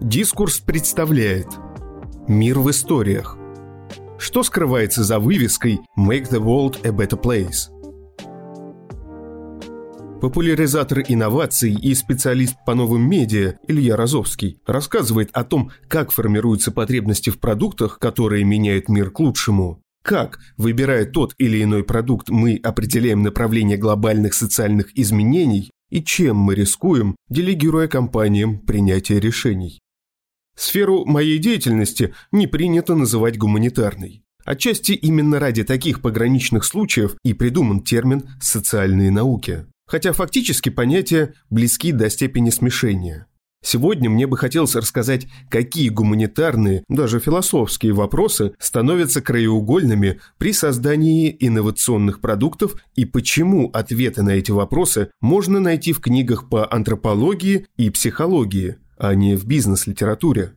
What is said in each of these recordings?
Дискурс представляет Мир в историях Что скрывается за вывеской «Make the world a better place»? Популяризатор инноваций и специалист по новым медиа Илья Розовский рассказывает о том, как формируются потребности в продуктах, которые меняют мир к лучшему. Как, выбирая тот или иной продукт, мы определяем направление глобальных социальных изменений и чем мы рискуем, делегируя компаниям принятие решений. Сферу моей деятельности не принято называть гуманитарной. Отчасти именно ради таких пограничных случаев и придуман термин «социальные науки». Хотя фактически понятия близки до степени смешения. Сегодня мне бы хотелось рассказать, какие гуманитарные, даже философские вопросы становятся краеугольными при создании инновационных продуктов и почему ответы на эти вопросы можно найти в книгах по антропологии и психологии – а не в бизнес-литературе.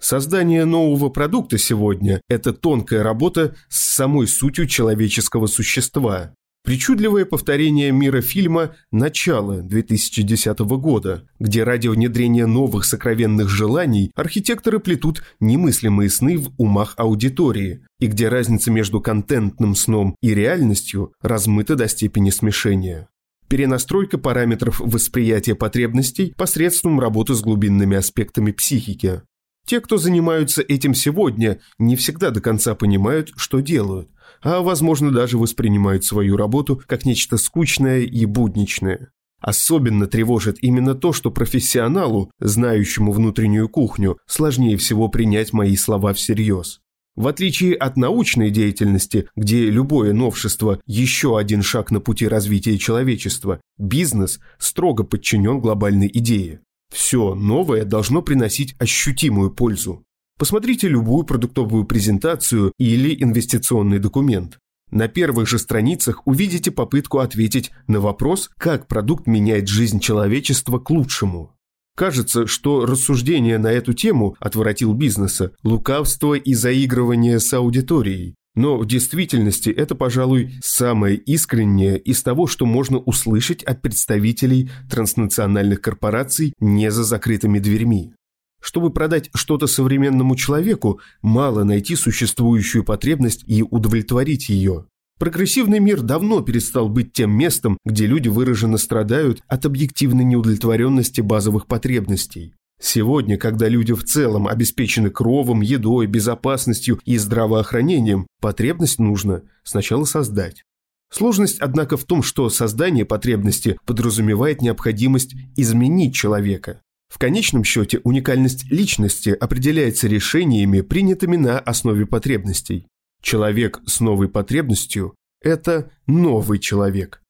Создание нового продукта сегодня – это тонкая работа с самой сутью человеческого существа. Причудливое повторение мира фильма «Начало» 2010 года, где ради внедрения новых сокровенных желаний архитекторы плетут немыслимые сны в умах аудитории, и где разница между контентным сном и реальностью размыта до степени смешения перенастройка параметров восприятия потребностей посредством работы с глубинными аспектами психики. Те, кто занимаются этим сегодня, не всегда до конца понимают, что делают, а, возможно, даже воспринимают свою работу как нечто скучное и будничное. Особенно тревожит именно то, что профессионалу, знающему внутреннюю кухню, сложнее всего принять мои слова всерьез. В отличие от научной деятельности, где любое новшество – еще один шаг на пути развития человечества, бизнес строго подчинен глобальной идее. Все новое должно приносить ощутимую пользу. Посмотрите любую продуктовую презентацию или инвестиционный документ. На первых же страницах увидите попытку ответить на вопрос, как продукт меняет жизнь человечества к лучшему. Кажется, что рассуждение на эту тему отворотил бизнеса, лукавство и заигрывание с аудиторией. Но в действительности это, пожалуй, самое искреннее из того, что можно услышать от представителей транснациональных корпораций не за закрытыми дверьми. Чтобы продать что-то современному человеку, мало найти существующую потребность и удовлетворить ее. Прогрессивный мир давно перестал быть тем местом, где люди выраженно страдают от объективной неудовлетворенности базовых потребностей. Сегодня, когда люди в целом обеспечены кровом, едой, безопасностью и здравоохранением, потребность нужно сначала создать. Сложность, однако, в том, что создание потребности подразумевает необходимость изменить человека. В конечном счете уникальность личности определяется решениями, принятыми на основе потребностей. Человек с новой потребностью – это новый человек.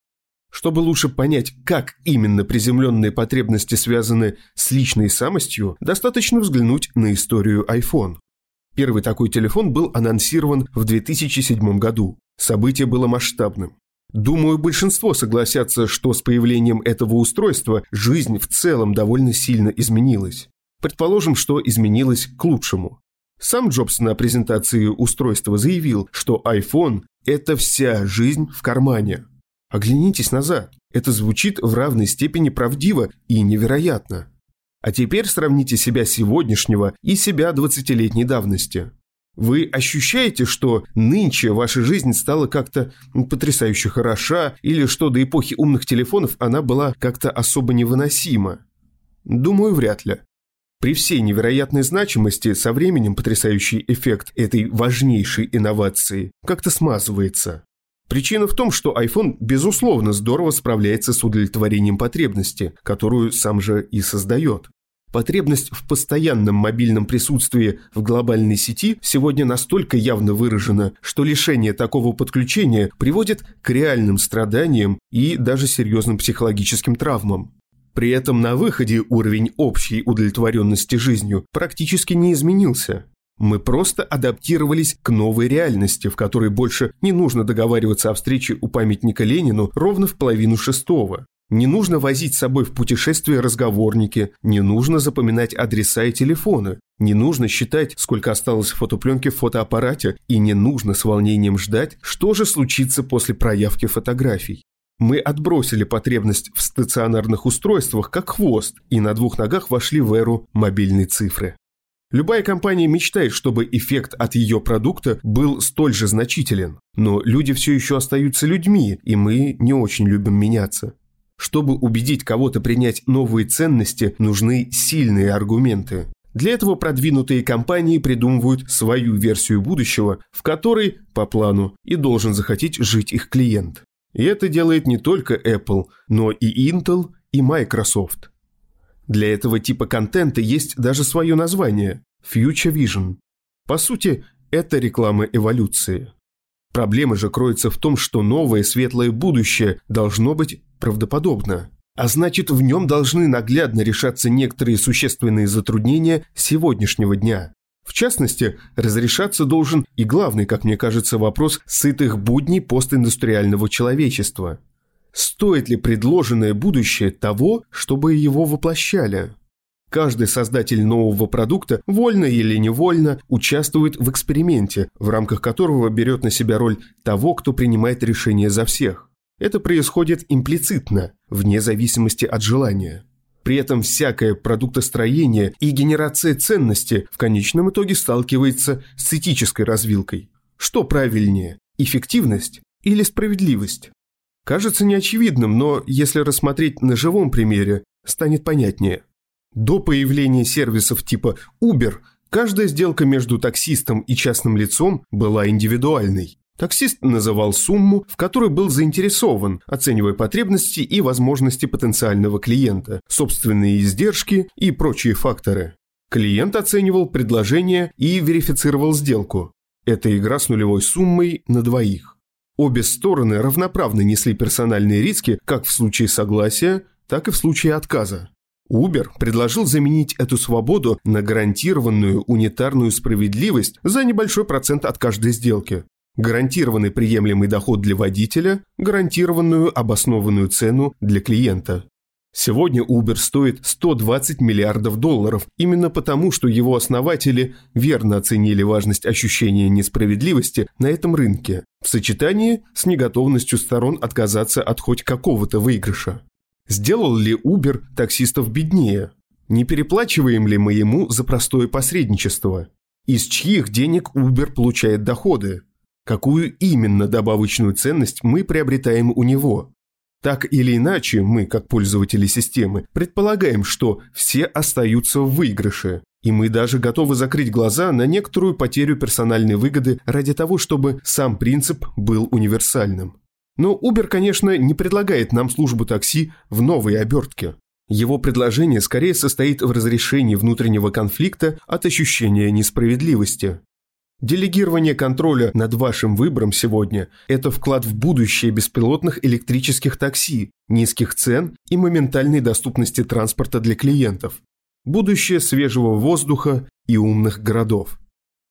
Чтобы лучше понять, как именно приземленные потребности связаны с личной самостью, достаточно взглянуть на историю iPhone. Первый такой телефон был анонсирован в 2007 году. Событие было масштабным. Думаю, большинство согласятся, что с появлением этого устройства жизнь в целом довольно сильно изменилась. Предположим, что изменилась к лучшему. Сам Джобс на презентации устройства заявил, что iPhone – это вся жизнь в кармане. Оглянитесь назад. Это звучит в равной степени правдиво и невероятно. А теперь сравните себя сегодняшнего и себя 20-летней давности. Вы ощущаете, что нынче ваша жизнь стала как-то потрясающе хороша, или что до эпохи умных телефонов она была как-то особо невыносима? Думаю, вряд ли. При всей невероятной значимости со временем потрясающий эффект этой важнейшей инновации как-то смазывается. Причина в том, что iPhone безусловно здорово справляется с удовлетворением потребности, которую сам же и создает. Потребность в постоянном мобильном присутствии в глобальной сети сегодня настолько явно выражена, что лишение такого подключения приводит к реальным страданиям и даже серьезным психологическим травмам. При этом на выходе уровень общей удовлетворенности жизнью практически не изменился. Мы просто адаптировались к новой реальности, в которой больше не нужно договариваться о встрече у памятника Ленину ровно в половину шестого. Не нужно возить с собой в путешествие разговорники, не нужно запоминать адреса и телефоны, не нужно считать, сколько осталось фотопленки в фотоаппарате, и не нужно с волнением ждать, что же случится после проявки фотографий. Мы отбросили потребность в стационарных устройствах как хвост и на двух ногах вошли в эру мобильной цифры. Любая компания мечтает, чтобы эффект от ее продукта был столь же значителен. Но люди все еще остаются людьми, и мы не очень любим меняться. Чтобы убедить кого-то принять новые ценности, нужны сильные аргументы. Для этого продвинутые компании придумывают свою версию будущего, в которой, по плану, и должен захотеть жить их клиент. И это делает не только Apple, но и Intel, и Microsoft. Для этого типа контента есть даже свое название – Future Vision. По сути, это реклама эволюции. Проблема же кроется в том, что новое светлое будущее должно быть правдоподобно. А значит, в нем должны наглядно решаться некоторые существенные затруднения сегодняшнего дня. В частности, разрешаться должен и главный, как мне кажется, вопрос сытых будней постиндустриального человечества – Стоит ли предложенное будущее того, чтобы его воплощали? Каждый создатель нового продукта, вольно или невольно, участвует в эксперименте, в рамках которого берет на себя роль того, кто принимает решение за всех. Это происходит имплицитно, вне зависимости от желания. При этом всякое продуктостроение и генерация ценности в конечном итоге сталкивается с этической развилкой. Что правильнее – эффективность или справедливость? Кажется неочевидным, но если рассмотреть на живом примере, станет понятнее. До появления сервисов типа Uber каждая сделка между таксистом и частным лицом была индивидуальной. Таксист называл сумму, в которой был заинтересован, оценивая потребности и возможности потенциального клиента, собственные издержки и прочие факторы. Клиент оценивал предложение и верифицировал сделку. Это игра с нулевой суммой на двоих. Обе стороны равноправно несли персональные риски как в случае согласия, так и в случае отказа. Uber предложил заменить эту свободу на гарантированную унитарную справедливость за небольшой процент от каждой сделки. Гарантированный приемлемый доход для водителя, гарантированную обоснованную цену для клиента. Сегодня Uber стоит 120 миллиардов долларов, именно потому, что его основатели верно оценили важность ощущения несправедливости на этом рынке, в сочетании с неготовностью сторон отказаться от хоть какого-то выигрыша. Сделал ли Uber таксистов беднее? Не переплачиваем ли мы ему за простое посредничество? Из чьих денег Uber получает доходы? Какую именно добавочную ценность мы приобретаем у него? Так или иначе, мы, как пользователи системы, предполагаем, что все остаются в выигрыше, и мы даже готовы закрыть глаза на некоторую потерю персональной выгоды ради того, чтобы сам принцип был универсальным. Но Uber, конечно, не предлагает нам службу такси в новой обертке. Его предложение скорее состоит в разрешении внутреннего конфликта от ощущения несправедливости. Делегирование контроля над вашим выбором сегодня – это вклад в будущее беспилотных электрических такси, низких цен и моментальной доступности транспорта для клиентов. Будущее свежего воздуха и умных городов.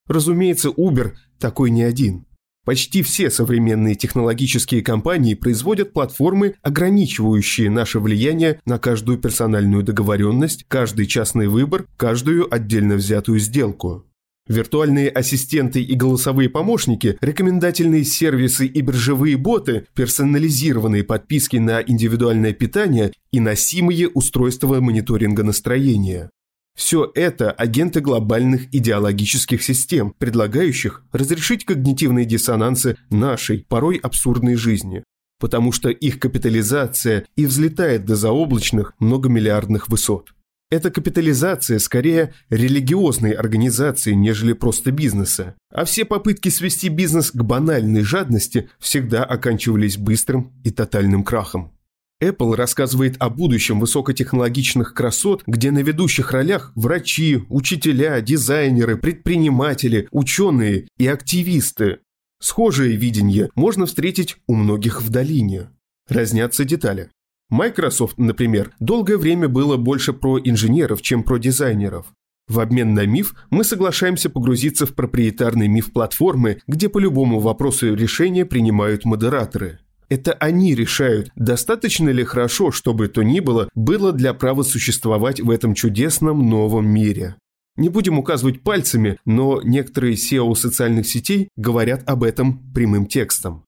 Разумеется, Uber такой не один. Почти все современные технологические компании производят платформы, ограничивающие наше влияние на каждую персональную договоренность, каждый частный выбор, каждую отдельно взятую сделку. Виртуальные ассистенты и голосовые помощники, рекомендательные сервисы и биржевые боты, персонализированные подписки на индивидуальное питание и носимые устройства мониторинга настроения. Все это агенты глобальных идеологических систем, предлагающих разрешить когнитивные диссонансы нашей, порой абсурдной жизни. Потому что их капитализация и взлетает до заоблачных многомиллиардных высот. Эта капитализация скорее религиозной организации, нежели просто бизнеса. А все попытки свести бизнес к банальной жадности всегда оканчивались быстрым и тотальным крахом. Apple рассказывает о будущем высокотехнологичных красот, где на ведущих ролях врачи, учителя, дизайнеры, предприниматели, ученые и активисты. Схожее видение можно встретить у многих в долине. Разнятся детали. Microsoft, например, долгое время было больше про инженеров, чем про дизайнеров. В обмен на миф мы соглашаемся погрузиться в проприетарный миф платформы, где по любому вопросу решения принимают модераторы. Это они решают, достаточно ли хорошо, чтобы то ни было, было для права существовать в этом чудесном новом мире. Не будем указывать пальцами, но некоторые SEO социальных сетей говорят об этом прямым текстом.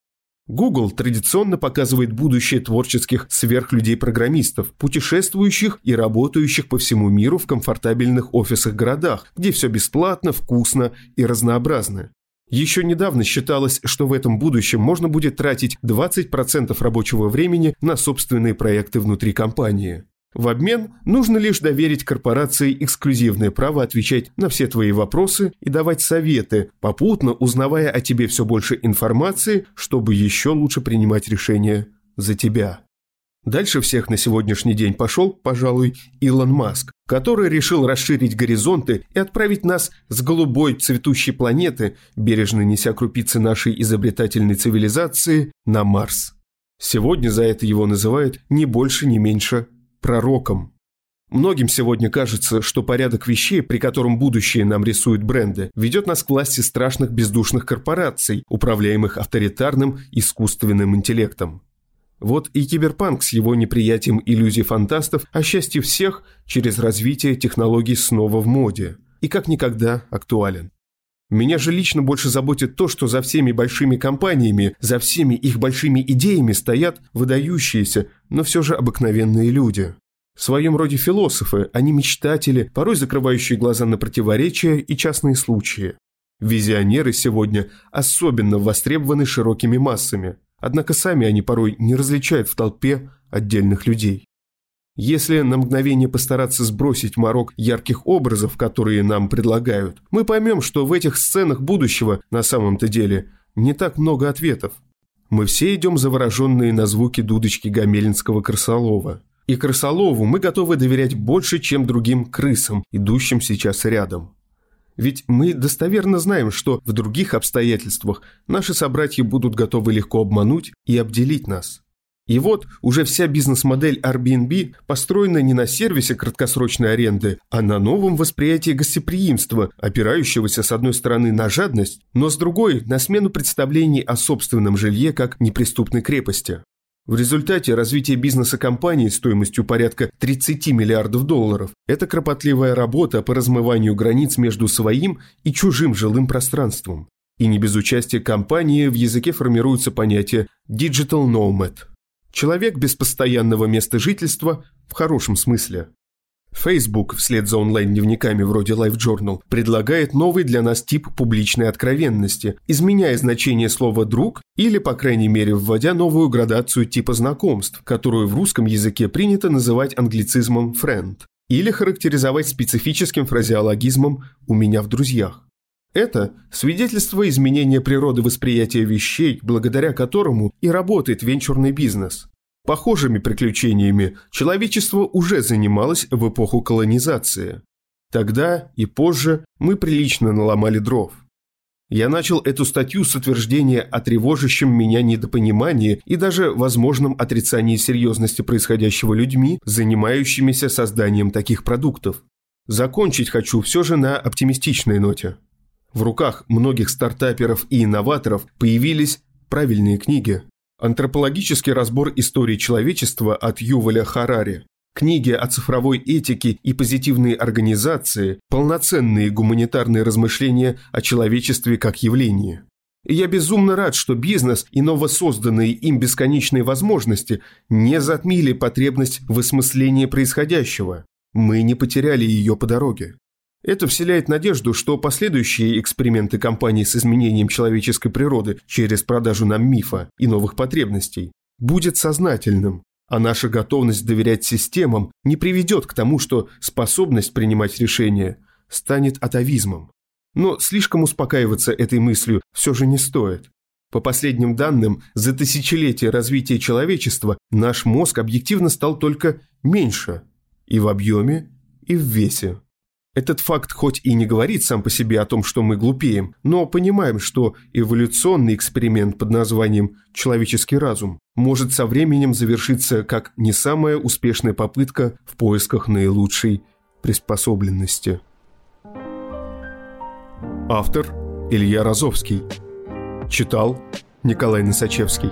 Google традиционно показывает будущее творческих сверхлюдей-программистов, путешествующих и работающих по всему миру в комфортабельных офисах-городах, где все бесплатно, вкусно и разнообразно. Еще недавно считалось, что в этом будущем можно будет тратить 20% рабочего времени на собственные проекты внутри компании. В обмен нужно лишь доверить корпорации эксклюзивное право отвечать на все твои вопросы и давать советы, попутно узнавая о тебе все больше информации, чтобы еще лучше принимать решения за тебя. Дальше всех на сегодняшний день пошел, пожалуй, Илон Маск, который решил расширить горизонты и отправить нас с голубой цветущей планеты, бережно неся крупицы нашей изобретательной цивилизации, на Марс. Сегодня за это его называют ни больше, ни меньше пророком. Многим сегодня кажется, что порядок вещей, при котором будущее нам рисуют бренды, ведет нас к власти страшных бездушных корпораций, управляемых авторитарным искусственным интеллектом. Вот и киберпанк с его неприятием иллюзий фантастов о счастье всех через развитие технологий снова в моде и как никогда актуален. Меня же лично больше заботит то, что за всеми большими компаниями, за всеми их большими идеями стоят выдающиеся, но все же обыкновенные люди. В своем роде философы, они мечтатели, порой закрывающие глаза на противоречия и частные случаи. Визионеры сегодня особенно востребованы широкими массами, однако сами они порой не различают в толпе отдельных людей. Если на мгновение постараться сбросить морок ярких образов, которые нам предлагают, мы поймем, что в этих сценах будущего на самом-то деле не так много ответов. Мы все идем завороженные на звуки дудочки Гамелинского-Крысолова. И Крысолову мы готовы доверять больше, чем другим крысам, идущим сейчас рядом. Ведь мы достоверно знаем, что в других обстоятельствах наши собратья будут готовы легко обмануть и обделить нас. И вот уже вся бизнес-модель Airbnb построена не на сервисе краткосрочной аренды, а на новом восприятии гостеприимства, опирающегося с одной стороны на жадность, но с другой – на смену представлений о собственном жилье как неприступной крепости. В результате развитие бизнеса компании стоимостью порядка 30 миллиардов долларов – это кропотливая работа по размыванию границ между своим и чужим жилым пространством. И не без участия компании в языке формируется понятие «digital nomad» Человек без постоянного места жительства в хорошем смысле. Facebook, вслед за онлайн-дневниками вроде LiveJournal, предлагает новый для нас тип публичной откровенности, изменяя значение слова «друг» или, по крайней мере, вводя новую градацию типа знакомств, которую в русском языке принято называть англицизмом «friend», или характеризовать специфическим фразеологизмом «у меня в друзьях». Это свидетельство изменения природы восприятия вещей, благодаря которому и работает венчурный бизнес. Похожими приключениями человечество уже занималось в эпоху колонизации. Тогда и позже мы прилично наломали дров. Я начал эту статью с утверждения о тревожащем меня недопонимании и даже возможном отрицании серьезности происходящего людьми, занимающимися созданием таких продуктов. Закончить хочу все же на оптимистичной ноте. В руках многих стартаперов и инноваторов появились правильные книги. Антропологический разбор истории человечества от Юваля Харари, книги о цифровой этике и позитивной организации, полноценные гуманитарные размышления о человечестве как явлении. Я безумно рад, что бизнес и новосозданные им бесконечные возможности не затмили потребность в осмыслении происходящего. Мы не потеряли ее по дороге. Это вселяет надежду, что последующие эксперименты компании с изменением человеческой природы через продажу нам мифа и новых потребностей будет сознательным, а наша готовность доверять системам не приведет к тому, что способность принимать решения станет атовизмом. Но слишком успокаиваться этой мыслью все же не стоит. По последним данным, за тысячелетия развития человечества наш мозг объективно стал только меньше и в объеме, и в весе. Этот факт хоть и не говорит сам по себе о том, что мы глупеем, но понимаем, что эволюционный эксперимент под названием «человеческий разум» может со временем завершиться как не самая успешная попытка в поисках наилучшей приспособленности. Автор Илья Розовский. Читал Николай Носачевский.